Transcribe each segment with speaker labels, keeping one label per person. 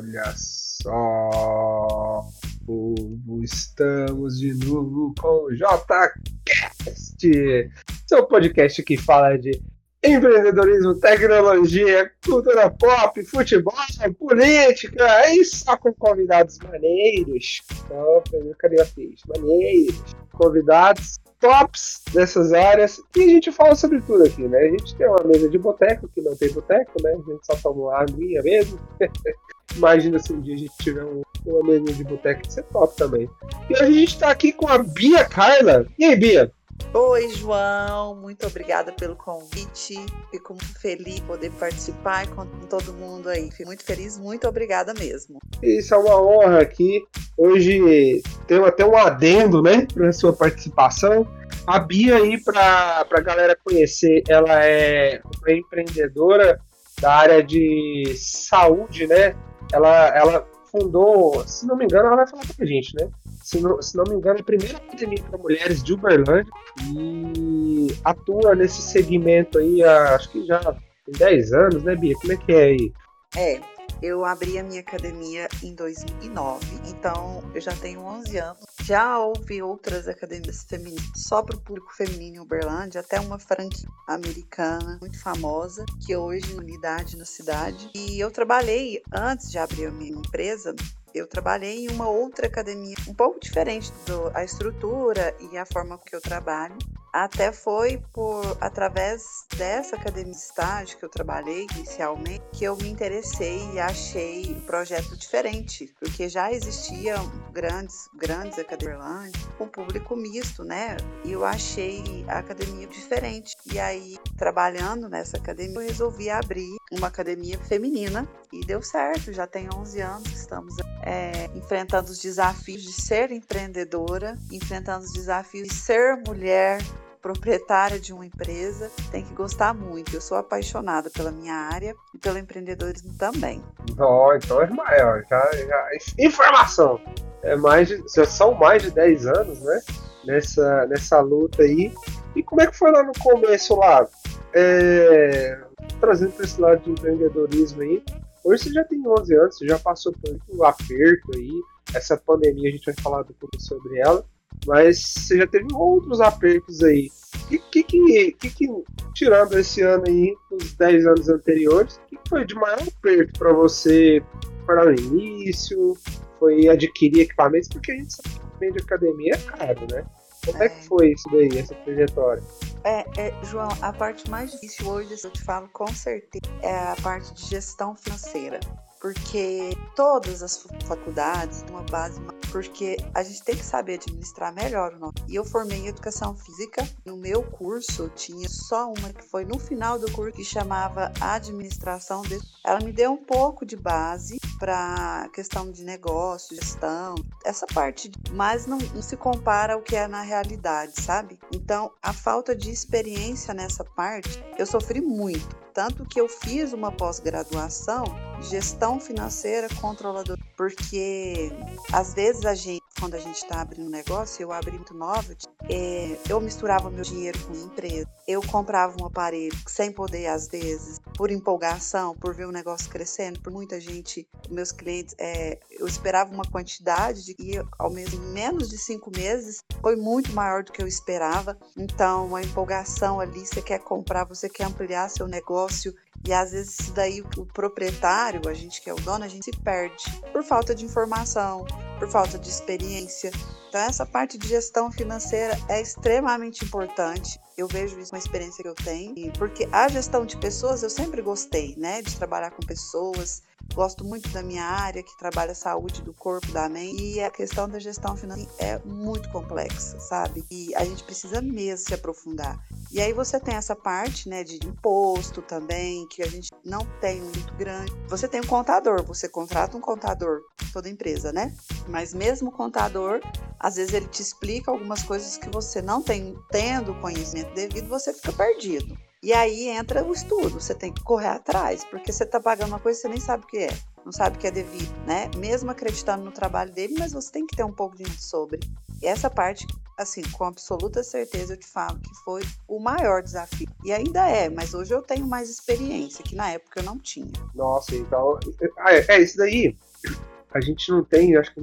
Speaker 1: Olha só, povo, estamos de novo com o JCast, seu podcast que fala de empreendedorismo, tecnologia, cultura pop, futebol, política, e só com convidados maneiros. Cadê a ficha? Maneiros. Convidados tops dessas áreas e a gente fala sobre tudo aqui, né? A gente tem uma mesa de boteco, que não tem boteco, né? A gente só toma aguinha mesmo. Imagina se um dia a gente tiver um, uma de boteco, isso é top também. E hoje a gente tá aqui com a Bia Carla. E aí, Bia?
Speaker 2: Oi, João, muito obrigada pelo convite. Fico muito feliz de poder participar com todo mundo aí. Fico muito feliz, muito obrigada mesmo.
Speaker 1: Isso é uma honra aqui. Hoje tem até um adendo, né, para sua participação. A Bia aí, para a galera conhecer, ela é uma empreendedora da área de saúde, né? Ela, ela fundou, se não me engano, ela vai falar pra gente, né? Se não, se não me engano, a primeira academia para mulheres de Uberlândia e atua nesse segmento aí há, acho que já tem 10 anos, né, Bia? Como é que é aí?
Speaker 2: É, eu abri a minha academia em 2009, então eu já tenho 11 anos. Já houve outras academias femininas só para o público feminino em Uberlândia, até uma franquia americana muito famosa, que hoje é unidade na cidade. E eu trabalhei, antes de abrir a minha empresa, eu trabalhei em uma outra academia, um pouco diferente da estrutura e a forma que eu trabalho. Até foi por através dessa academia de estágio que eu trabalhei inicialmente que eu me interessei e achei um projeto diferente, porque já existiam grandes, grandes academias com público misto, né? E eu achei a academia diferente. E aí, trabalhando nessa academia, eu resolvi abrir uma academia feminina e deu certo. Já tem 11 anos que estamos é, enfrentando os desafios de ser empreendedora, enfrentando os desafios de ser mulher proprietária de uma empresa, tem que gostar muito. Eu sou apaixonada pela minha área e pelo empreendedorismo também.
Speaker 1: Oh, então é maior, já, já, informação. É mais de, são mais de 10 anos, né? Nessa, nessa luta aí. E como é que foi lá no começo lá? É, trazendo para esse lado de empreendedorismo aí. Hoje você já tem 11 anos, você já passou por um aperto aí. Essa pandemia, a gente vai falar pouco sobre ela. Mas você já teve outros apertos aí. O que, que, que, que, tirando esse ano aí, os 10 anos anteriores, o que foi de maior aperto para você para o início? Foi adquirir equipamentos? Porque a gente sabe que de academia é caro, né? Como é. é que foi isso daí, essa trajetória?
Speaker 2: É, é, João, a parte mais difícil hoje, eu te falo com certeza, é a parte de gestão financeira porque todas as faculdades têm uma base, porque a gente tem que saber administrar melhor o nosso. E eu formei em educação física. No meu curso tinha só uma que foi no final do curso que chamava administração. De... Ela me deu um pouco de base para questão de negócio, gestão, essa parte, mas não, não se compara ao que é na realidade, sabe? Então, a falta de experiência nessa parte, eu sofri muito tanto que eu fiz uma pós-graduação gestão financeira controladora, porque às vezes a gente, quando a gente está abrindo um negócio, eu abri muito nova, é, eu misturava meu dinheiro com a empresa, eu comprava um aparelho sem poder às vezes, por empolgação, por ver o negócio crescendo, por muita gente, meus clientes, é, eu esperava uma quantidade de e ao mesmo menos de cinco meses foi muito maior do que eu esperava. Então a empolgação ali, você quer comprar, você quer ampliar seu negócio e às vezes isso daí o proprietário, a gente que é o dono, a gente se perde por falta de informação, por falta de experiência. Então essa parte de gestão financeira é extremamente importante. Eu vejo isso uma experiência que eu tenho, porque a gestão de pessoas eu sempre gostei, né, de trabalhar com pessoas, Gosto muito da minha área, que trabalha a saúde do corpo, da mente. E a questão da gestão financeira é muito complexa, sabe? E a gente precisa mesmo se aprofundar. E aí você tem essa parte, né, de imposto também, que a gente não tem muito grande. Você tem um contador, você contrata um contador, toda empresa, né? Mas mesmo o contador, às vezes ele te explica algumas coisas que você não tem, tendo conhecimento devido, você fica perdido. E aí entra o estudo, você tem que correr atrás, porque você está pagando uma coisa que você nem sabe o que é, não sabe o que é devido, né? Mesmo acreditando no trabalho dele, mas você tem que ter um pouco de sobre. E essa parte, assim, com absoluta certeza eu te falo que foi o maior desafio. E ainda é, mas hoje eu tenho mais experiência, que na época eu não tinha.
Speaker 1: Nossa, então. É, é isso daí. A gente não tem, acho que.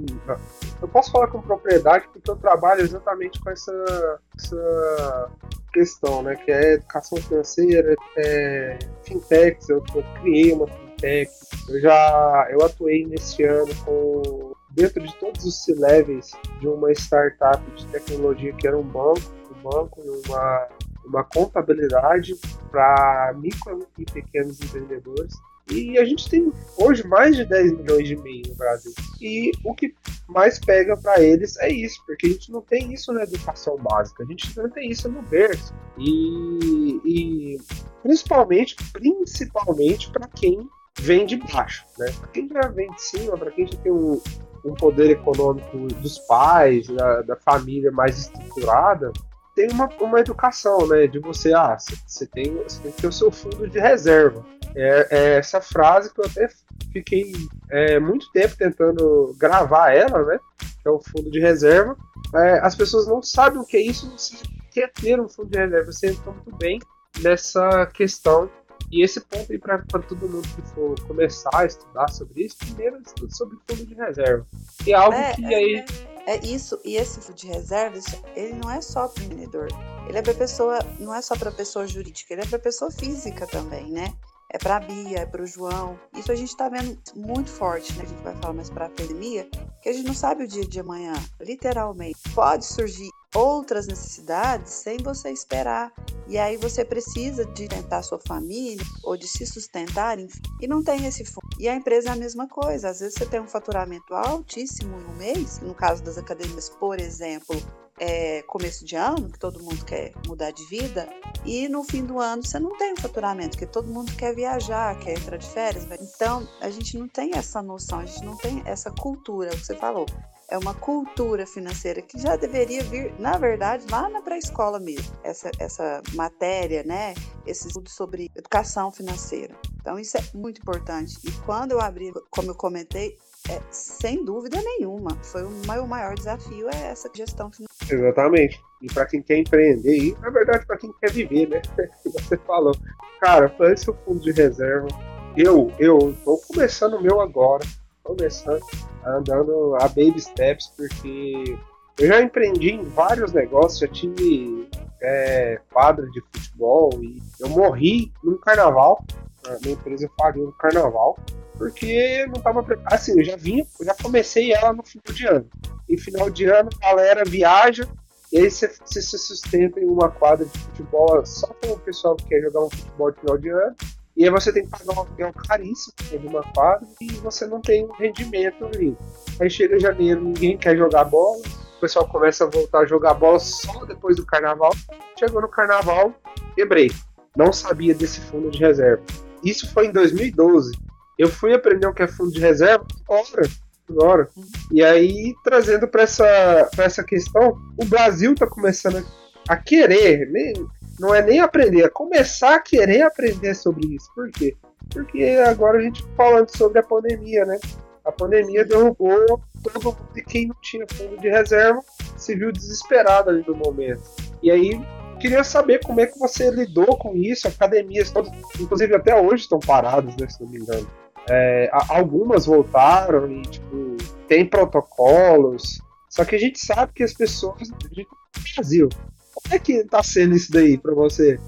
Speaker 1: Eu posso falar com propriedade porque eu trabalho exatamente com essa, essa questão, né? Que é educação financeira, é fintechs, eu, eu criei uma fintech, eu já eu atuei nesse ano com dentro de todos os C-levels de uma startup de tecnologia que era um banco, um banco e uma, uma contabilidade para micro e pequenos empreendedores. E a gente tem hoje mais de 10 milhões de MEI no Brasil. E o que mais pega para eles é isso, porque a gente não tem isso na educação básica, a gente não tem isso no berço. E, e principalmente, principalmente para quem vem de baixo, né? Para quem já vem de cima, para quem já tem um, um poder econômico dos pais, da, da família mais estruturada, tem uma, uma educação, né? De você, ah, você tem, você tem que ter o seu fundo de reserva. É, é essa frase que eu até fiquei é, muito tempo tentando gravar ela, né? Que é o fundo de reserva. É, as pessoas não sabem o que é isso, você quer ter um fundo de reserva. Você entra muito bem nessa questão e esse ponto aí para todo mundo que for começar a estudar sobre isso, primeiro estude sobre fundo de reserva. Que é algo é, que
Speaker 2: é,
Speaker 1: aí.
Speaker 2: É, é, isso, e esse fundo de reserva, ele não é só para empreendedor. Ele é para pessoa, não é só para pessoa jurídica, ele é para pessoa física também, né? É para a Bia, é para o João. Isso a gente está vendo muito forte, né? A gente vai falar mais para a pandemia, que a gente não sabe o dia de amanhã, literalmente. Pode surgir outras necessidades sem você esperar. E aí você precisa de tentar sua família ou de se sustentar, enfim, e não tem esse fundo. E a empresa é a mesma coisa. Às vezes você tem um faturamento altíssimo em um mês, no caso das academias, por exemplo, é, começo de ano, que todo mundo quer mudar de vida, e no fim do ano você não tem um faturamento, porque todo mundo quer viajar, quer entrar de férias. Então, a gente não tem essa noção, a gente não tem essa cultura, o que você falou. É uma cultura financeira que já deveria vir, na verdade, lá na pré-escola mesmo. Essa, essa matéria, né? Esse estudo sobre educação financeira. Então, isso é muito importante. E quando eu abri, como eu comentei, é, sem dúvida nenhuma, foi o maior, desafio é essa gestão financeira.
Speaker 1: Exatamente. E para quem quer empreender, e na verdade para quem quer viver, né? Você falou. Cara, é o fundo de reserva. Eu, eu tô começando o meu agora, começando andando a baby steps, porque eu já empreendi em vários negócios, já tive é, quadra de futebol e eu morri num carnaval. A minha empresa faliu no carnaval porque não estava preparado. Assim, eu já vinha, eu já comecei ela no final de ano. E final de ano, a galera viaja, e aí você, se sustenta em uma quadra de futebol só com o pessoal que quer jogar um futebol de final de ano. E aí você tem que pagar um aluguel caríssimo de uma quadra e você não tem um rendimento ali. Aí chega janeiro, ninguém quer jogar bola, o pessoal começa a voltar a jogar bola só depois do carnaval. Chegou no carnaval, quebrei. Não sabia desse fundo de reserva. Isso foi em 2012. Eu fui aprender o que é fundo de reserva agora. agora. E aí, trazendo para essa, essa questão, o Brasil está começando a querer, nem, não é nem aprender, é começar a querer aprender sobre isso. Por quê? Porque agora a gente falando sobre a pandemia, né? A pandemia derrubou todo mundo e quem não tinha fundo de reserva se viu desesperado ali no momento. E aí queria saber como é que você lidou com isso. Academias, todas, inclusive até hoje estão paradas, né, se não me engano. É, algumas voltaram e, tipo, tem protocolos. Só que a gente sabe que as pessoas. A gente, no Brasil. Como é que tá sendo isso daí pra você?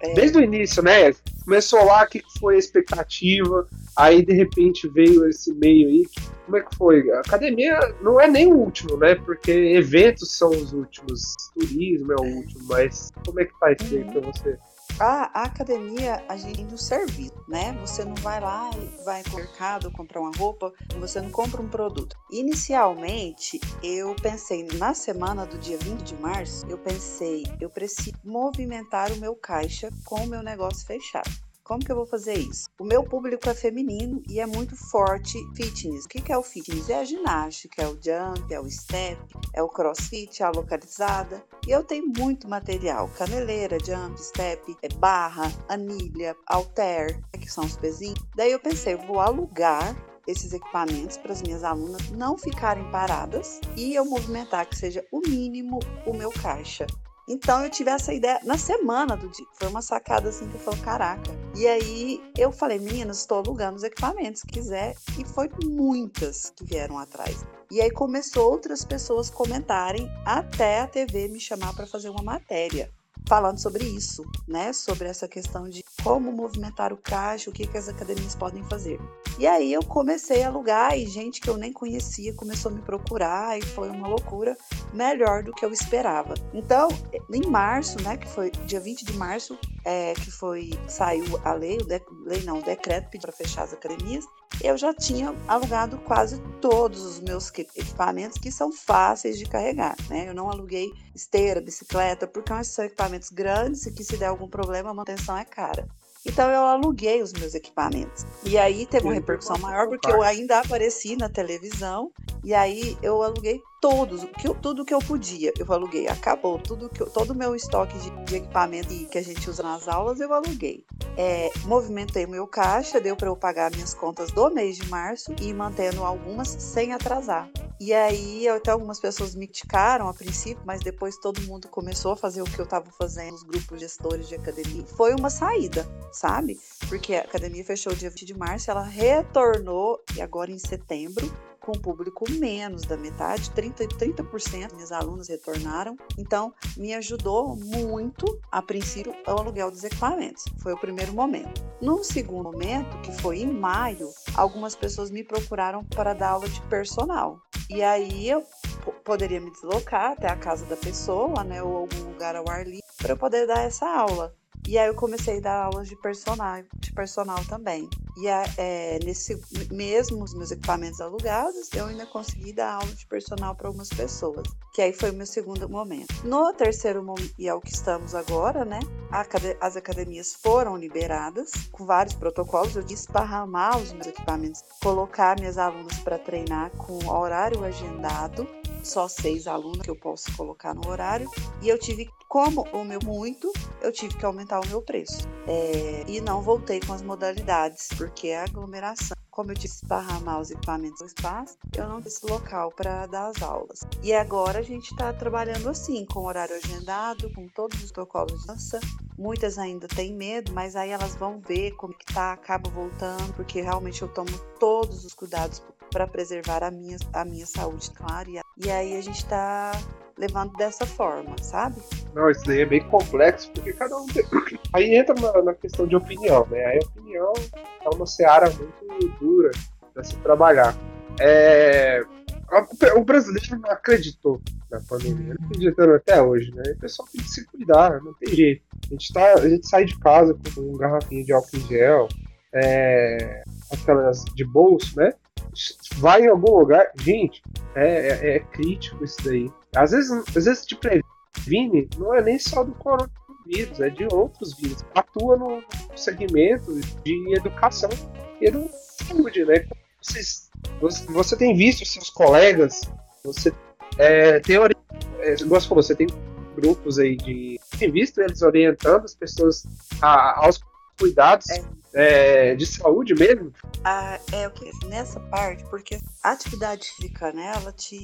Speaker 1: É. Desde o início, né? Começou lá, o que foi a expectativa? Aí de repente veio esse meio aí. Como é que foi? A academia não é nem o último, né? Porque eventos são os últimos, turismo é o último, mas como é que tá isso aí pra você?
Speaker 2: A, a academia, a gente tem um serviço, né? Você não vai lá e vai no mercado comprar uma roupa, você não compra um produto. Inicialmente, eu pensei, na semana do dia 20 de março, eu pensei, eu preciso movimentar o meu caixa com o meu negócio fechado. Como que eu vou fazer isso? O meu público é feminino e é muito forte fitness. O que é o fitness? É a ginástica, é o jump, é o step, é o crossfit, é a localizada. E eu tenho muito material: caneleira, jump, step, é barra, anilha, alter, que são os pezinhos. Daí eu pensei, vou alugar esses equipamentos para as minhas alunas não ficarem paradas e eu movimentar que seja o mínimo o meu caixa Então eu tive essa ideia na semana do dia. Foi uma sacada assim que eu falei, caraca. E aí eu falei, meninas, estou alugando os equipamentos, se quiser. E foi muitas que vieram atrás. E aí começou outras pessoas comentarem até a TV me chamar para fazer uma matéria falando sobre isso, né? Sobre essa questão de como movimentar o caixa, o que, que as academias podem fazer. E aí eu comecei a alugar e gente que eu nem conhecia começou a me procurar e foi uma loucura melhor do que eu esperava. Então, em março, né, que foi dia 20 de março, é, que foi saiu a lei, o de, lei não, o decreto para fechar as academias, eu já tinha alugado quase todos os meus equipamentos que são fáceis de carregar, né? Eu não aluguei esteira, bicicleta, porque são equipamentos grandes e que se der algum problema a manutenção é cara. Então eu aluguei os meus equipamentos. E aí teve uma repercussão maior porque eu ainda apareci na televisão e aí eu aluguei todos, que, tudo que eu podia, eu aluguei. Acabou tudo que todo o meu estoque de, de, equipamento que a gente usa nas aulas, eu aluguei. É, movimentei meu caixa, deu para eu pagar minhas contas do mês de março e mantendo algumas sem atrasar. E aí, até algumas pessoas me criticaram a princípio, mas depois todo mundo começou a fazer o que eu estava fazendo, os grupos gestores de academia. Foi uma saída, sabe? Porque a academia fechou dia 20 de março, ela retornou e agora em setembro com público menos da metade, 30%, 30% minhas alunas retornaram. Então, me ajudou muito, a princípio, o aluguel dos equipamentos. Foi o primeiro momento. No segundo momento, que foi em maio, algumas pessoas me procuraram para dar aula de personal. E aí eu poderia me deslocar até a casa da pessoa, né, ou algum lugar ao ar livre, para poder dar essa aula. E aí eu comecei a dar aulas de personal, de personal também. E é, nesse mesmo os meus equipamentos alugados, eu ainda consegui dar aula de personal para algumas pessoas. Que aí foi o meu segundo momento. No terceiro momento, e é o que estamos agora, né? As academias foram liberadas com vários protocolos. Eu disse esparramar os meus equipamentos, colocar minhas alunas para treinar com horário agendado só seis alunos que eu posso colocar no horário. E eu tive, como o meu muito, eu tive que aumentar o meu preço. É, e não voltei com as modalidades, porque a aglomeração como eu disse, esparramar os equipamentos no espaço, eu não esse local para dar as aulas. E agora a gente está trabalhando assim, com horário agendado, com todos os protocolos de dança. Muitas ainda têm medo, mas aí elas vão ver como que tá, acaba voltando, porque realmente eu tomo todos os cuidados para preservar a minha, a minha saúde, claro. E aí a gente está levando dessa forma, sabe?
Speaker 1: Não, isso daí é bem complexo, porque cada um tem... Aí entra na, na, questão de opinião, né? Aí a opinião é uma seara muito dura para se trabalhar. É... O brasileiro não acreditou na pandemia, não acreditando até hoje, né? O pessoal tem que se cuidar, não tem jeito. A gente, tá, a gente sai de casa com um garrafinho de álcool em gel, é, aquelas de bolso, né? vai em algum lugar. Gente, é, é, é crítico isso daí. Às vezes, às vezes te previne, não é nem só do coronavírus, é de outros vírus. Atua no segmento de educação e de saúde, né? Vocês, você, você tem visto seus colegas, você é, tem é, você tem grupos aí de tem visto eles orientando as pessoas a, aos cuidados é é, de saúde mesmo?
Speaker 2: Ah, é o que nessa parte, porque a atividade física, né, ela te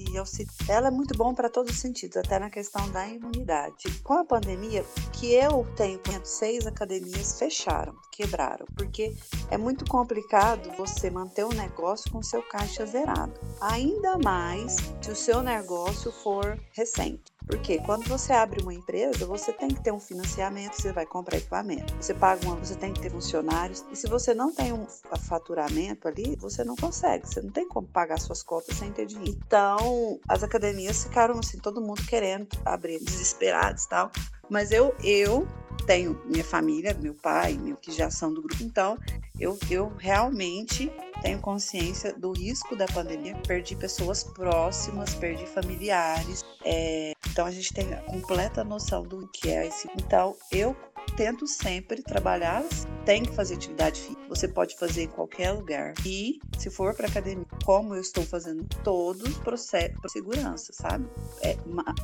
Speaker 2: ela é muito bom para todos os sentidos, até na questão da imunidade. Com a pandemia, que eu tenho seis academias fecharam, quebraram, porque é muito complicado você manter o negócio com seu caixa zerado. Ainda mais se o seu negócio for recente. Porque quando você abre uma empresa, você tem que ter um financiamento, você vai comprar equipamento. Você paga uma, você tem que ter funcionários. E se você não tem um faturamento ali, você não consegue. Você não tem como pagar suas contas sem ter dinheiro. Então, as academias ficaram assim, todo mundo querendo abrir, desesperados e tal. Mas eu, eu tenho minha família, meu pai, meu, que já são do grupo, então eu, eu realmente tenho consciência do risco da pandemia. Perdi pessoas próximas, perdi familiares. É, então a gente tem a completa noção do que é esse. Então eu tento sempre trabalhar, tem que fazer atividade física. Você pode fazer em qualquer lugar. E se for para academia, como eu estou fazendo todos os processos para segurança, sabe? É,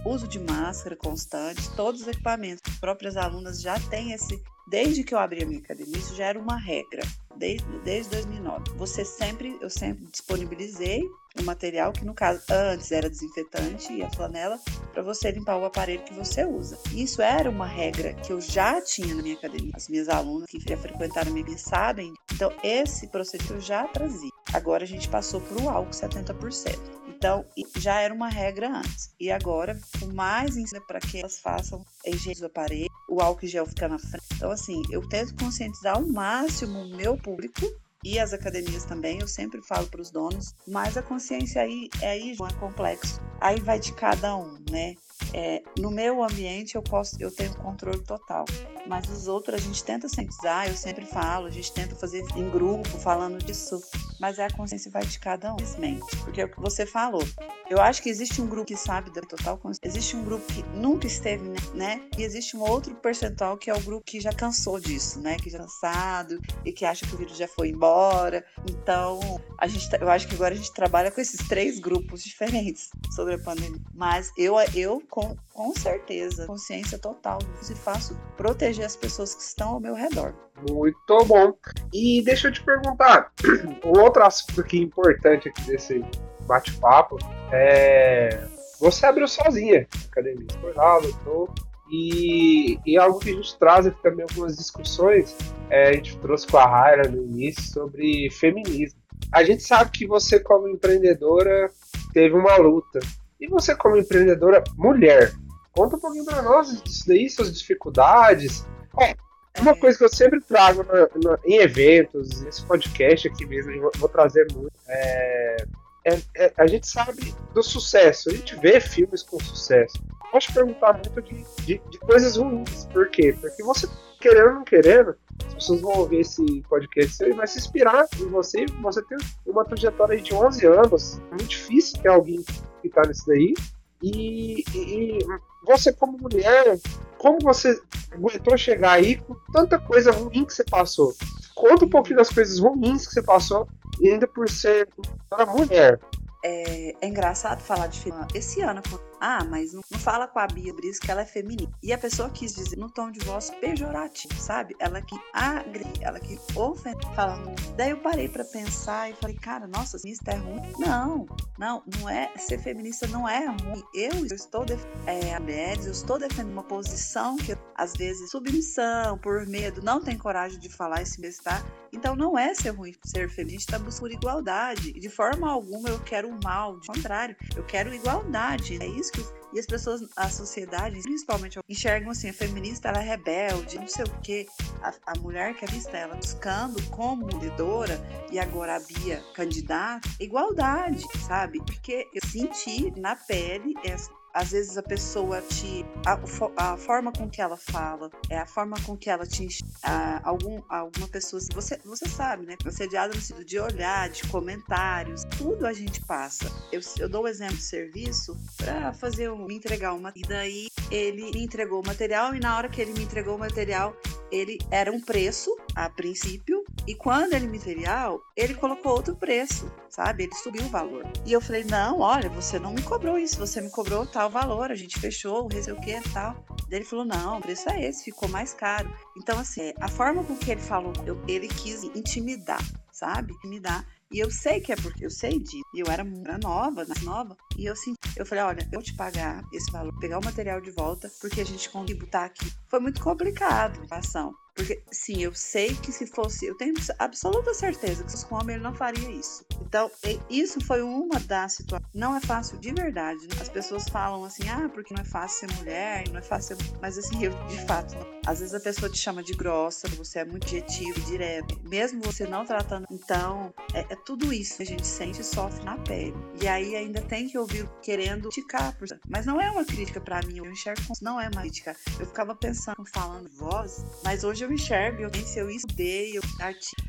Speaker 2: uso de máscara constante, todos os equipamentos. As próprias alunas já têm esse Desde que eu abri a minha academia, isso já era uma regra. desde, desde 2009. Você sempre, eu sempre disponibilizei o material que no caso antes era desinfetante e a flanela para você limpar o aparelho que você usa. Isso era uma regra que eu já tinha na minha academia. As minhas alunas que frequentaram a minha sabem. Então esse procedimento eu já trazia. Agora a gente passou para o álcool 70%. Então, já era uma regra antes. E agora, o mais ensina para que elas façam a higiene do aparelho, o álcool gel fica na frente. Então, assim, eu tento conscientizar ao máximo o meu público e as academias também, eu sempre falo para os donos, mas a consciência aí, aí é complexo. Aí vai de cada um, né? É, no meu ambiente eu posso, eu tenho controle total, mas os outros a gente tenta cientizar, eu sempre falo, a gente tenta fazer em grupo falando disso, mas é a consciência vai de cada um, simplesmente, porque é o que você falou. Eu acho que existe um grupo que sabe da total consciência, existe um grupo que nunca esteve, né? E existe um outro percentual que é o grupo que já cansou disso, né? Que já é cansado e que acha que o vírus já foi embora. Então, a gente, eu acho que agora a gente trabalha com esses três grupos diferentes sobre a pandemia. Mas eu, eu com, com certeza, consciência total se faço proteger as pessoas que estão ao meu redor.
Speaker 1: Muito bom. E deixa eu te perguntar, um outro assunto aqui importante aqui desse bate-papo é você abriu sozinha a academia, foi lá, lutou. E, e algo que a gente traz aqui também algumas discussões, é, a gente trouxe com a Raira no início sobre feminismo. A gente sabe que você, como empreendedora, teve uma luta e você, como empreendedora mulher, conta um pouquinho para nós disso daí, suas dificuldades. É, uma coisa que eu sempre trago na, na, em eventos, nesse podcast aqui mesmo, eu vou trazer muito. É, é, é, a gente sabe do sucesso, a gente vê filmes com sucesso. Posso perguntar muito de, de, de, coisas ruins. Por quê? Porque você, querendo ou não querendo, as pessoas vão ouvir esse podcast você vai se inspirar em você. Você tem uma trajetória de 11 anos. É muito difícil ter alguém ficar nisso daí. E, e, você, como mulher, como você aguentou chegar aí com tanta coisa ruim que você passou? Conta um pouquinho das coisas ruins que você passou, ainda por ser uma mulher.
Speaker 2: É, é, engraçado falar de filme. Esse ano, ah, mas não, fala com a Bia Brice que ela é feminina. E a pessoa quis dizer no tom de voz pejorativo, sabe? Ela que agride, ela que ofende, falando. Daí eu parei para pensar e falei, cara, nossa, isso é ruim. Não, não, não é. Ser feminista não é ruim. Eu, estou defendendo é, mulheres, eu estou defendendo uma posição que às vezes submissão, por medo, não tem coragem de falar e se bestar. Então não é ser ruim ser feminista, busca por igualdade. De forma alguma eu quero o mal, de contrário, eu quero igualdade. É isso e as pessoas, a sociedade, principalmente, enxergam assim, a feminista ela é rebelde, não sei o quê. A, a mulher que é vista ela buscando como lidora e agora a Bia candidata, igualdade, sabe? Porque eu senti na pele essa às vezes a pessoa te. A, a, forma com que ela fala, é a forma com que ela te. A, algum, alguma pessoa. Você, você sabe, né? Assediada no sentido de olhar, de comentários, tudo a gente passa. Eu, eu dou o um exemplo de serviço para fazer um, me entregar uma. E daí ele me entregou o material, e na hora que ele me entregou o material, ele era um preço a princípio, e quando ele material, ele colocou outro preço, sabe? Ele subiu o valor. E eu falei: não, olha, você não me cobrou isso, você me cobrou tal valor, a gente fechou, sei o que tal. Daí ele falou: não, o preço é esse, ficou mais caro. Então, assim, a forma com que ele falou, eu, ele quis intimidar, sabe? Intimidar. E eu sei que é porque eu sei disso. E eu era, era nova, nova. E eu senti, eu falei, olha, eu vou te pagar esse valor, pegar o material de volta, porque a gente conseguiu botar aqui. Foi muito complicado a ação. Porque, sim, eu sei que se fosse, eu tenho absoluta certeza que se fosse um homem ele não faria isso. Então, isso foi uma das situações. Não é fácil de verdade. Né? As pessoas falam assim, ah, porque não é fácil ser mulher, não é fácil ser. Mas, assim, eu, de fato, não. às vezes a pessoa te chama de grossa, você é muito objetivo, direto, mesmo você não tratando. Então, é, é, tudo isso que a gente sente e sofre na pele. E aí ainda tem que ouvir querendo criticar. Mas não é uma crítica para mim, eu enxergo não é uma crítica. Eu ficava pensando, falando voz, mas hoje eu eu enxergo, eu penso, eu estudei, eu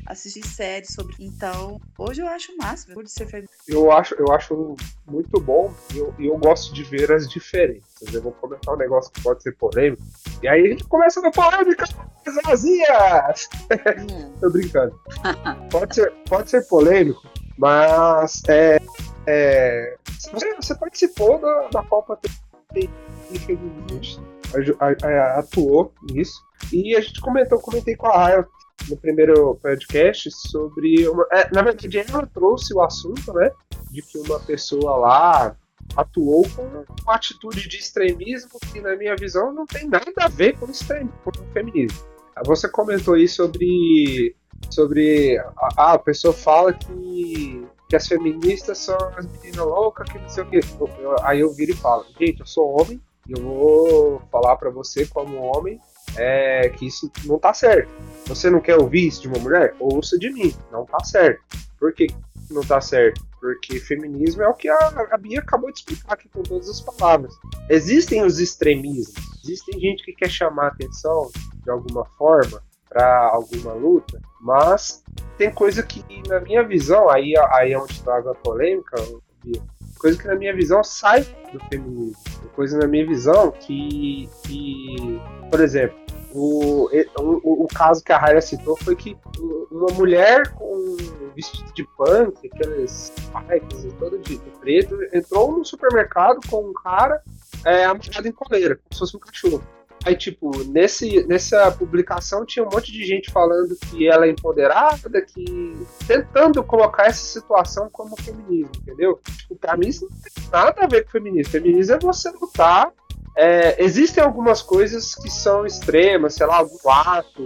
Speaker 2: assisti séries sobre. Então, hoje eu acho o máximo por ser feminino.
Speaker 1: Eu acho, eu acho muito bom e eu, eu gosto de ver as diferenças. Eu vou comentar um negócio que pode ser polêmico. E aí a gente começa na polêmica vazias! Hum. Tô brincando. pode, ser, pode ser polêmico, mas é, é, você, você participou da, da Copa Feminina atuou nisso. E a gente comentou, comentei com a Raya no primeiro podcast sobre uma, é, na verdade ela trouxe o assunto, né, de que uma pessoa lá atuou com uma atitude de extremismo que na minha visão não tem nada a ver com extremismo, com feminismo. Você comentou aí sobre sobre ah, a pessoa fala que que as feministas são as meninas loucas, que não sei o que. Aí eu viro e falo, gente, eu sou homem, e eu vou falar para você como homem é, que isso não tá certo. Você não quer ouvir isso de uma mulher? Ouça de mim, não tá certo. Por que não tá certo? Porque feminismo é o que a, a Bia acabou de explicar aqui com todas as palavras. Existem os extremismos, existem gente que quer chamar atenção de alguma forma para alguma luta, mas tem coisa que, na minha visão, aí, aí é onde trago a polêmica, coisa que, na minha visão, sai do feminismo. Coisa, na minha visão, que, que por exemplo, o, o, o, caso que a Raia citou foi que uma mulher com vestido de punk, aqueles spikes todo de, de, preto, entrou no supermercado com um cara é, amarrado em coleira, como se fosse um cachorro. Aí, tipo, nesse, nessa publicação tinha um monte de gente falando que ela é empoderada, que. tentando colocar essa situação como feminismo, entendeu? Tipo, pra mim isso não tem nada a ver com feminismo. Feminismo é você lutar. É, existem algumas coisas que são extremas, sei lá, algum ato,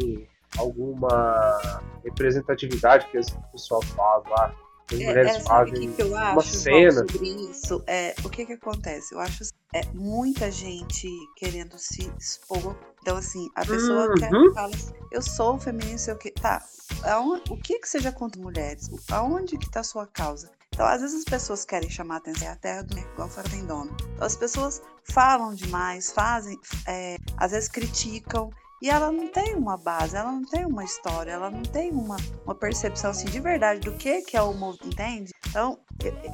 Speaker 1: alguma representatividade que o pessoal faz lá as é, mulheres é, fazem
Speaker 2: que eu acho,
Speaker 1: uma cena.
Speaker 2: sobre isso? É, o que que acontece? Eu acho é, muita gente querendo se expor. Então, assim, a pessoa uhum. quer fala assim, eu sou feminista, eu que. Tá, aonde, o que que seja contra mulheres? Aonde que tá a sua causa? Então, às vezes as pessoas querem chamar a atenção, é a terra do igual fora tem dono. Então, as pessoas falam demais, fazem, é, às vezes criticam, e ela não tem uma base, ela não tem uma história, ela não tem uma, uma percepção assim, de verdade do que, que é o movimento, entende? Então,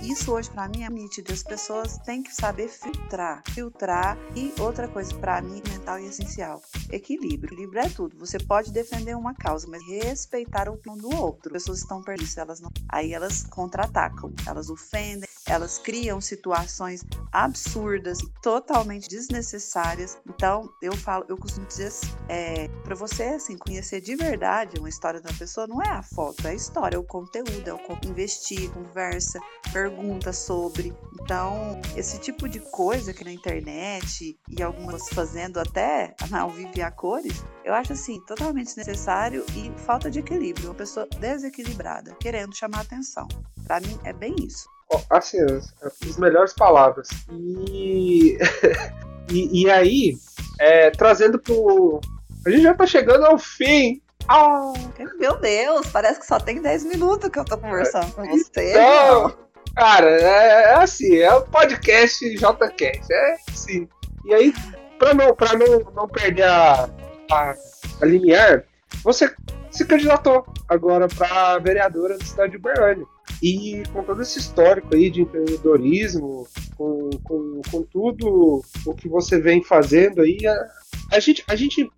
Speaker 2: isso hoje para mim é nítido. As pessoas têm que saber filtrar. Filtrar. E outra coisa para mim, mental e essencial: equilíbrio. Equilíbrio é tudo. Você pode defender uma causa, mas respeitar o opinião do outro. As pessoas estão perdidas, elas não. Aí elas contra-atacam, elas ofendem, elas criam situações absurdas, totalmente desnecessárias. Então, eu falo, eu costumo dizer assim, é, para você assim conhecer de verdade uma história da pessoa, não é a foto, é a história, é o conteúdo, é o investir, conversa, pergunta sobre. Então, esse tipo de coisa que na internet e algumas fazendo até ao vivo a cores, eu acho assim totalmente desnecessário e falta de equilíbrio. Uma pessoa desequilibrada, querendo chamar atenção. Para mim é bem isso
Speaker 1: assim, as, as melhores palavras. E, e, e, aí, é, trazendo pro. A gente já tá chegando ao fim.
Speaker 2: Ah. Meu Deus, parece que só tem 10 minutos que eu tô conversando com você. Então,
Speaker 1: cara, é, é, assim, é o podcast JCast, é assim. E aí, pra não, pra não, não perder a, a, a limiar, você se candidatou agora para vereadora da cidade de Uberlândia. E com todo esse histórico aí de empreendedorismo, com, com, com tudo o que você vem fazendo aí, a, a gente, a gente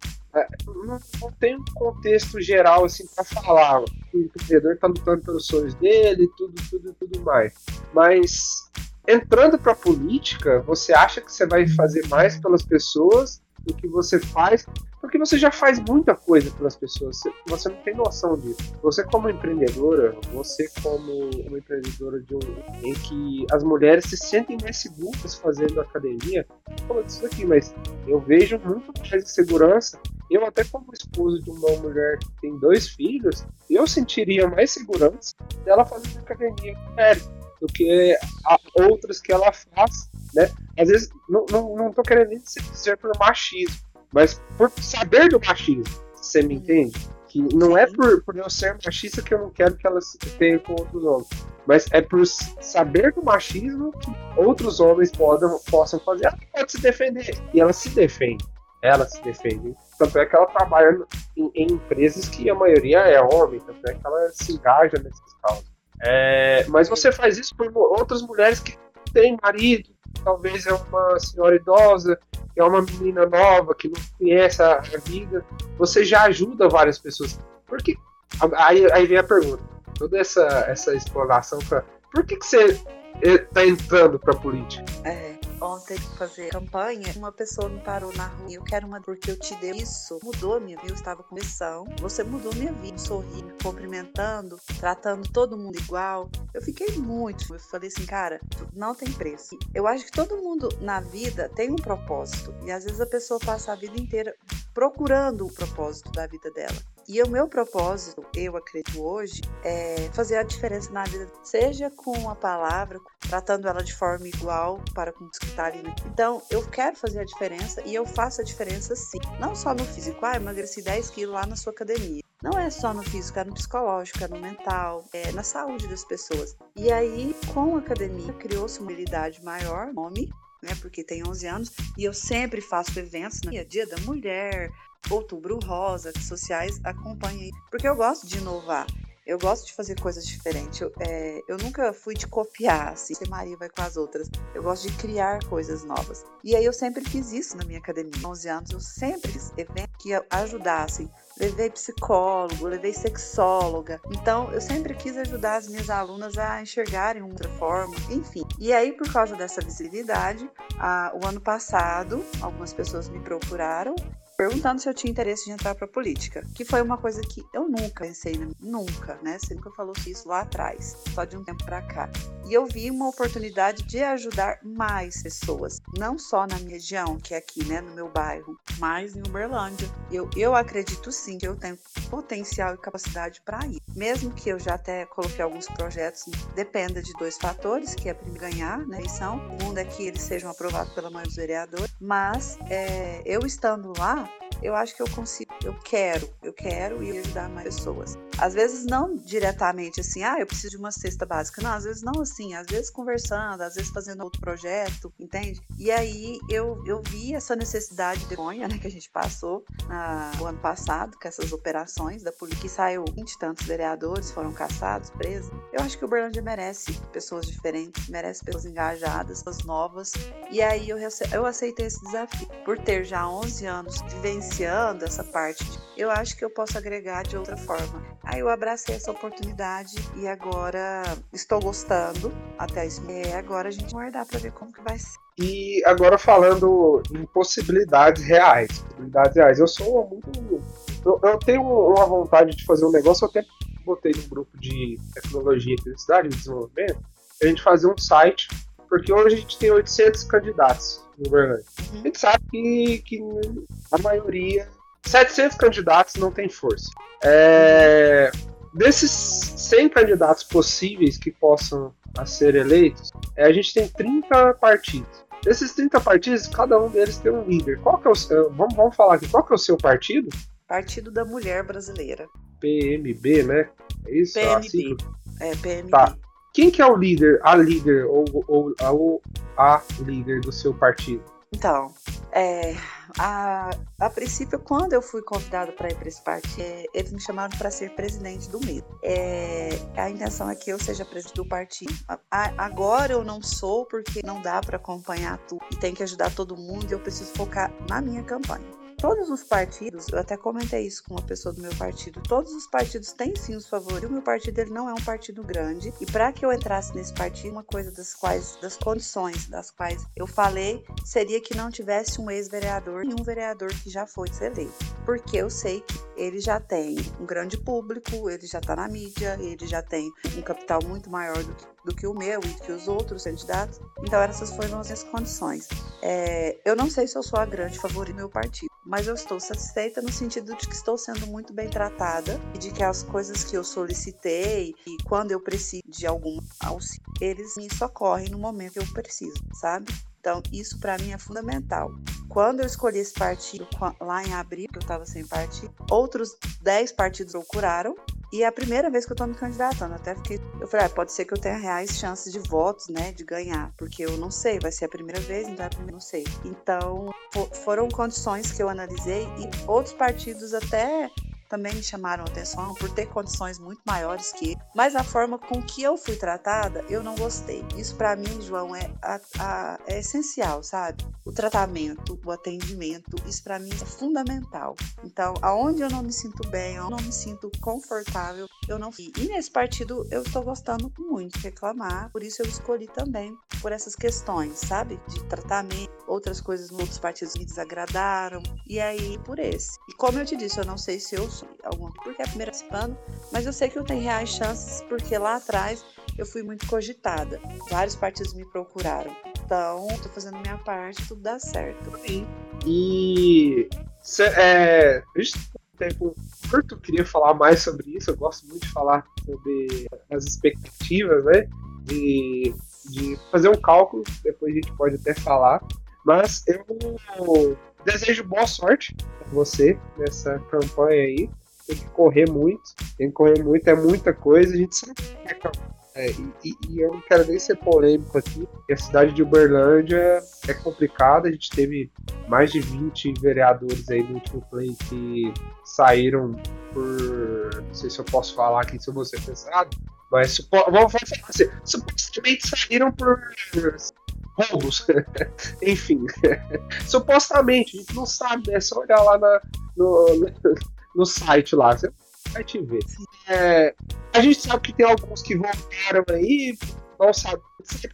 Speaker 1: não, não, tem um contexto geral assim para falar. O empreendedor está lutando pelos sonhos dele, tudo, tudo, tudo mais. Mas entrando para a política, você acha que você vai fazer mais pelas pessoas do que você faz porque você já faz muita coisa pelas pessoas, você não tem noção disso. Você como empreendedora, você como uma empreendedora de um em que as mulheres se sentem mais seguras fazendo academia, falando disso aqui, mas eu vejo muito mais segurança. Eu até como esposo de uma mulher que tem dois filhos, eu sentiria mais segurança dela fazendo academia com mulheres do que outras que ela faz, né? Às vezes, não, não, não tô querendo dizer por machismo, mas por saber do machismo, você me entende? Que não é por, por eu ser machista que eu não quero que ela se tenha com outros homens, mas é por saber do machismo que outros homens podem, possam fazer. Ela pode se defender, e ela se defende. Ela se defende. Tanto é que ela trabalha em, em empresas que a maioria é homem, tanto é que ela se engaja nessas causas. É, mas você faz isso por outras mulheres que têm marido, talvez é uma senhora idosa, é uma menina nova que não conhece a, vida, você já ajuda várias pessoas. Porque aí, aí vem a pergunta, toda essa essa exploração para por que, que você está entrando para política?
Speaker 2: É, ontem fazer campanha, uma pessoa me parou na rua. Eu quero uma porque eu te dei isso. Mudou minha vida. Eu estava com missão. Você mudou minha vida. Sorrindo, cumprimentando, tratando todo mundo igual. Eu fiquei muito. Eu falei assim, cara, não tem preço. Eu acho que todo mundo na vida tem um propósito. E às vezes a pessoa passa a vida inteira procurando o propósito da vida dela. E o meu propósito, eu acredito hoje, é fazer a diferença na vida, seja com a palavra, tratando ela de forma igual para com os que está ali. Né? Então, eu quero fazer a diferença e eu faço a diferença sim. Não só no físico, ah, emagreci 10 quilos lá na sua academia. Não é só no físico, é no psicológico, é no mental, é na saúde das pessoas. E aí, com a academia, criou-se uma habilidade maior, nome, né, porque tem 11 anos, e eu sempre faço eventos, né, Dia da Mulher, Outubro Rosa, sociais, acompanhem, porque eu gosto de inovar. Eu gosto de fazer coisas diferentes. Eu, é, eu nunca fui de copiar, assim, se Maria vai com as outras. Eu gosto de criar coisas novas. E aí eu sempre fiz isso na minha academia. 11 anos eu sempre fiz eventos que ajudassem. Levei psicólogo, levei sexóloga. Então eu sempre quis ajudar as minhas alunas a enxergarem outra forma, enfim. E aí, por causa dessa visibilidade, a, o ano passado, algumas pessoas me procuraram perguntando se eu tinha interesse de entrar para política, que foi uma coisa que eu nunca pensei, nunca, né? Você nunca falou isso lá atrás, só de um tempo para cá. E eu vi uma oportunidade de ajudar mais pessoas, não só na minha região, que é aqui, né, no meu bairro, mas em Uberlândia. Eu, eu acredito sim que eu tenho potencial e capacidade para ir. Mesmo que eu já até coloquei alguns projetos, dependa de dois fatores, que é primeiro ganhar na né, eleição, o segundo é que eles sejam aprovados pela maioria dos vereadores, mas é, eu estando lá, eu acho que eu consigo, eu quero, eu quero ir ajudar mais pessoas. Às vezes não diretamente assim, ah, eu preciso de uma cesta básica. Não, às vezes não assim, às vezes conversando, às vezes fazendo outro projeto, entende? E aí eu, eu vi essa necessidade de vergonha, né, que a gente passou ah, o ano passado, com essas operações da polícia, que saiu 20 tantos vereadores, foram caçados, presos. Eu acho que o Berlândia merece pessoas diferentes, merece pessoas engajadas, pessoas novas. E aí eu, eu aceitei esse desafio. Por ter já 11 anos vivenciando essa parte, eu acho que eu posso agregar de outra forma. Aí eu abracei essa oportunidade e agora estou gostando até isso. E agora a gente vai guardar para ver como que vai ser.
Speaker 1: E agora falando em possibilidades reais, possibilidades reais. Eu sou muito eu, tenho uma vontade de fazer um negócio, eu até botei no grupo de tecnologia, felicidade e desenvolvimento, a gente fazer um site, porque hoje a gente tem 800 candidatos no Uberlândia. Uhum. A gente sabe que, que a maioria 700 candidatos não tem força. É, desses 100 candidatos possíveis que possam ser eleitos, é, a gente tem 30 partidos. Desses 30 partidos, cada um deles tem um líder. Qual que é o seu, vamos, vamos falar aqui, qual que é o seu partido?
Speaker 2: Partido da Mulher Brasileira.
Speaker 1: PMB, né?
Speaker 2: É isso? PMB. É, PMB.
Speaker 1: Tá. Quem que é o líder, a líder ou, ou, ou a líder do seu partido?
Speaker 2: Então, é, a, a princípio, quando eu fui convidada para ir para esse partido, é, eles me chamaram para ser presidente do mesmo. É, a intenção é que eu seja presidente do partido. A, agora eu não sou, porque não dá para acompanhar tudo e tem que ajudar todo mundo e eu preciso focar na minha campanha todos os partidos, eu até comentei isso com uma pessoa do meu partido, todos os partidos têm sim os favoritos. O meu partido ele não é um partido grande e para que eu entrasse nesse partido, uma coisa das quais, das condições das quais eu falei, seria que não tivesse um ex-vereador e um vereador que já foi eleito, porque eu sei que ele já tem um grande público, ele já está na mídia, ele já tem um capital muito maior do que do que o meu e que os outros candidatos. Então, essas foram as minhas condições. É, eu não sei se eu sou a grande favorita do meu partido, mas eu estou satisfeita no sentido de que estou sendo muito bem tratada e de que as coisas que eu solicitei e quando eu preciso de algum auxílio, eles me socorrem no momento que eu preciso, sabe? Então, isso para mim é fundamental. Quando eu escolhi esse partido lá em abril, que eu estava sem partido, outros 10 partidos procuraram e é a primeira vez que eu tô me candidatando. Até fiquei. Eu falei, ah, pode ser que eu tenha reais chances de votos, né? De ganhar. Porque eu não sei, vai ser a primeira vez, então é a primeira, não sei. Então, foram condições que eu analisei e outros partidos até também me chamaram atenção por ter condições muito maiores que ele, mas a forma com que eu fui tratada, eu não gostei. Isso para mim, João, é, a, a, é essencial, sabe? O tratamento, o atendimento, isso para mim é fundamental. Então, aonde eu não me sinto bem, eu não me sinto confortável, eu não fui. E nesse partido eu estou gostando muito de reclamar, por isso eu escolhi também por essas questões, sabe? De tratamento, outras coisas outros partidos me desagradaram, e aí por esse. E como eu te disse, eu não sei se eu sou alguma porque é a primeira participando, mas eu sei que eu tenho reais chances, porque lá atrás eu fui muito cogitada. Vários partidos me procuraram. Então, tô fazendo minha parte, tudo dá certo.
Speaker 1: E cê, é, tempo curto, queria falar mais sobre isso. Eu gosto muito de falar sobre as expectativas, né? De, de fazer um cálculo, depois a gente pode até falar. Mas eu desejo boa sorte para você nessa campanha aí. Tem que correr muito, tem que correr muito, é muita coisa. A gente sabe que é é, e, e, eu não quero nem ser polêmico aqui, a cidade de Uberlândia é complicada. A gente teve mais de 20 vereadores aí no último play que saíram por. Não sei se eu posso falar aqui se eu vou ser pesado, mas supo, vamos falar assim: supostamente saíram por roubos. Enfim, supostamente, a gente não sabe, né? É só olhar lá na, no, no site lá. Você vai te ver. É, a gente sabe que tem alguns que voltaram aí, não sabe,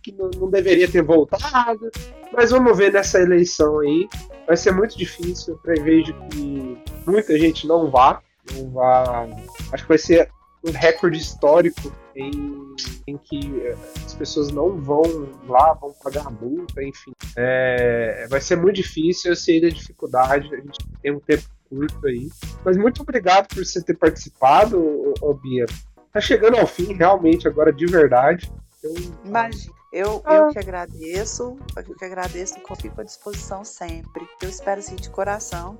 Speaker 1: que não, não, deveria ter voltado, mas vamos ver nessa eleição aí. Vai ser muito difícil, eu prevejo que muita gente não vá, não vá. Acho que vai ser um recorde histórico em, em que eh, as pessoas não vão lá, vão pagar multa, enfim. É, vai ser muito difícil, eu sei da dificuldade, a gente tem um tempo curto aí. Mas muito obrigado por você ter participado, ô, Bia. Tá chegando ao fim, realmente, agora de verdade.
Speaker 2: Imagina. Eu, ah. eu que agradeço, eu que agradeço e fico à disposição sempre. Eu espero assim de coração,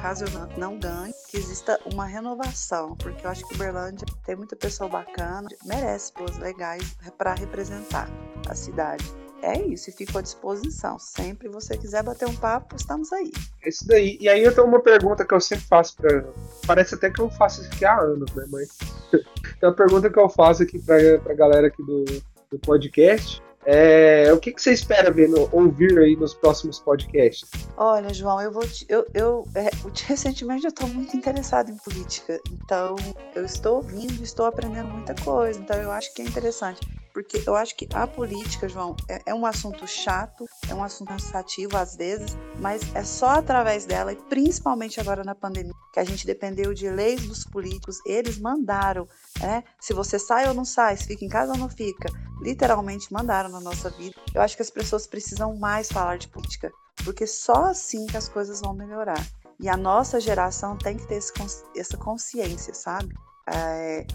Speaker 2: caso eu não ganhe, que exista uma renovação, porque eu acho que Uberlândia tem muita pessoa bacana, merece pessoas legais para representar a cidade é isso, e fico à disposição. Sempre você quiser bater um papo, estamos aí.
Speaker 1: É isso daí. E aí eu tenho uma pergunta que eu sempre faço para. Parece até que eu faço isso aqui há anos, né? Mas tem uma pergunta que eu faço aqui para a galera aqui do, do podcast. É, o que, que você espera ver no, ouvir aí nos próximos podcasts?
Speaker 2: Olha, João, eu vou te, eu, eu é, recentemente eu estou muito interessado em política, então eu estou ouvindo, estou aprendendo muita coisa, então eu acho que é interessante porque eu acho que a política, João, é, é, um assunto chato, é um assunto cansativo às vezes, mas é só através dela, e principalmente agora na pandemia, que a gente dependeu de leis dos políticos, eles mandaram, né? Se você sai ou não sai, se fica em casa ou não fica, literalmente mandaram na nossa vida. Eu acho que as pessoas precisam mais falar de política, porque só assim que as coisas vão melhorar. E a nossa geração tem que ter esse, essa consciência, sabe? É,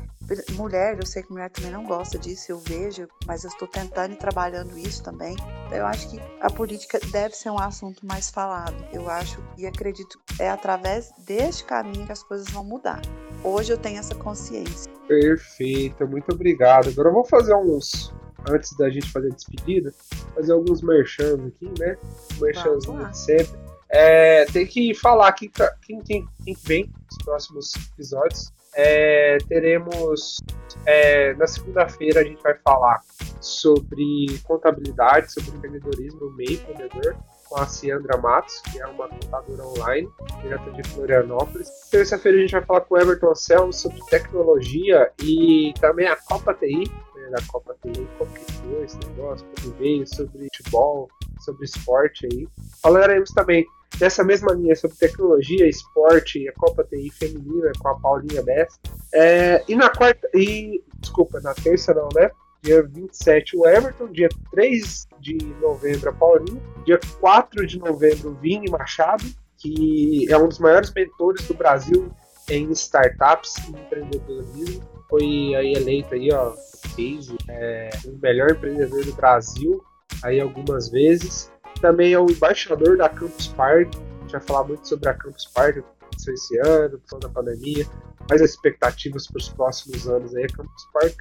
Speaker 2: mulher, eu sei que mulher também não gosta disso, eu vejo, mas eu estou tentando e trabalhando isso também. Eu acho que a política deve ser um assunto mais falado. Eu acho e acredito é através deste caminho que as coisas vão mudar. Hoje eu tenho essa consciência.
Speaker 1: Perfeito, muito obrigado. Agora eu vou fazer uns, antes da gente fazer a despedida, fazer alguns merchans aqui, né? Merchanzinho de sempre. É, tem que falar aqui quem, quem, quem vem nos próximos episódios. É, teremos é, na segunda-feira a gente vai falar sobre contabilidade, sobre empreendedorismo no meio empreendedor com a Ciandra Matos, que é uma contadora online, direto de Florianópolis. Terça-feira a gente vai falar com o Everton Anselmo sobre tecnologia e também a Copa TI, né, da Copa TI, como que foi esse negócio, como veio, sobre futebol, sobre esporte aí. Falaremos também nessa mesma linha sobre tecnologia, esporte, a Copa TI feminina com a Paulinha Bessa. É, e na quarta, e desculpa, na terça não, né? Dia 27 o Everton, dia 3 de novembro a Paulinha, dia 4 de novembro o Vini Machado, que é um dos maiores mentores do Brasil em startups e empreendedorismo. Foi aí eleito aí, ó, case, é, o melhor empreendedor do Brasil aí algumas vezes. Também é o embaixador da Campus Party. A gente vai falar muito sobre a Campus Party aconteceu esse ano, por da pandemia, mas as expectativas para os próximos anos aí. A Campus Party,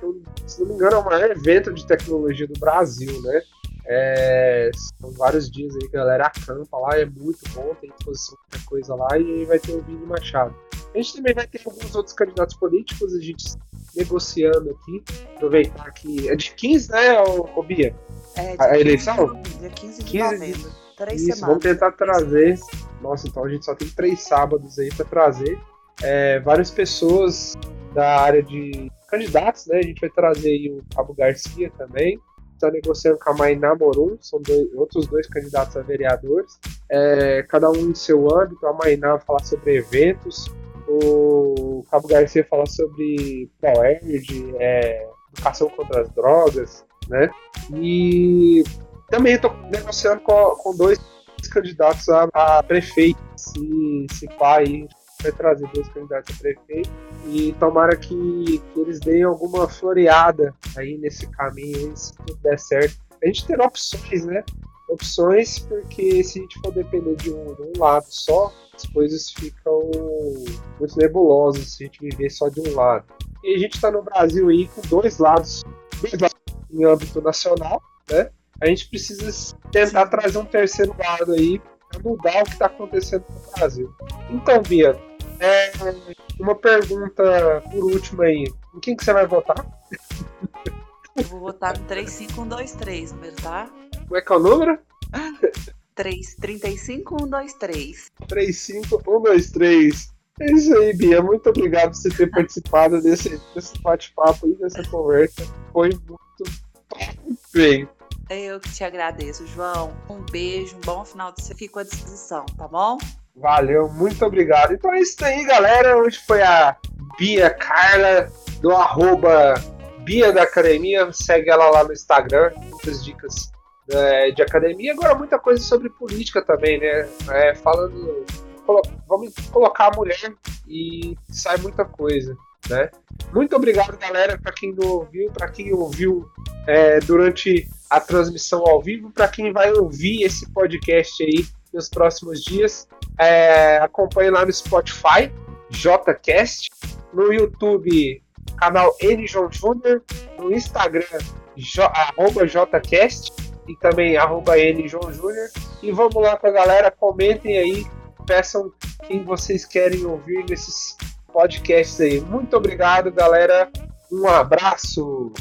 Speaker 1: se não me engano, é o maior evento de tecnologia do Brasil, né? É, são vários dias aí galera acampa lá, é muito bom, tem exposição muita coisa lá e vai ter o Vini Machado. A gente também vai ter alguns outros candidatos políticos, a gente negociando aqui, aproveitar que é de 15, né, ô, Bia?
Speaker 2: É,
Speaker 1: a eleição?
Speaker 2: Dia 15 de 15 novembro. Três
Speaker 1: Isso,
Speaker 2: semanas.
Speaker 1: vamos tentar trazer. Nossa, então a gente só tem três sábados aí para trazer é, várias pessoas da área de candidatos, né? A gente vai trazer aí o Cabo Garcia também. Está negociando com a Mainá Morum, são dois, outros dois candidatos a vereadores. É, cada um em seu âmbito. A Mainá vai falar sobre eventos, o Cabo Garcia fala sobre ProErd, é, educação contra as drogas, né? E também estou negociando com, com, dois candidatos a, a prefeito. Se, se pá, aí vai trazer dois candidatos a prefeito e tomara que, que, eles deem alguma floreada aí nesse caminho, se tudo der certo. A gente ter opções, né? Opções, porque se a gente for depender de um, de um lado só, as coisas ficam muito nebulosas se a gente viver só de um lado. E a gente está no Brasil aí com dois lados, dois lados em âmbito nacional, né? A gente precisa tentar trazer um terceiro lado aí para mudar o que está acontecendo no Brasil. Então, Bia, é uma pergunta por último aí. Em quem que você vai votar?
Speaker 2: Eu vou votar no 35123, número, tá?
Speaker 1: Como é que é o número?
Speaker 2: 3, 35123.
Speaker 1: 35123. É isso aí, Bia. Muito obrigado por você ter participado desse, desse bate-papo aí, dessa conversa. Foi muito bem.
Speaker 2: Eu que te agradeço, João. Um beijo, um bom final de semana. Fico à disposição, tá bom?
Speaker 1: Valeu, muito obrigado. Então é isso aí, galera. Hoje foi a Bia Carla, do arroba Bia da Academia. Segue ela lá no Instagram. Muitas dicas é, de academia. Agora, muita coisa sobre política também, né? É, falando. Colo vamos colocar a mulher e sai muita coisa. Né? Muito obrigado, galera, para quem não ouviu, para quem ouviu é, durante a transmissão ao vivo, para quem vai ouvir esse podcast aí nos próximos dias. É, acompanhe lá no Spotify, JCast, no YouTube, canal N. Júnior, no Instagram, J, JCast e também arroba João Júnior. E vamos lá com a galera, comentem aí, peçam quem vocês querem ouvir nesses podcasts aí. Muito obrigado, galera. Um abraço!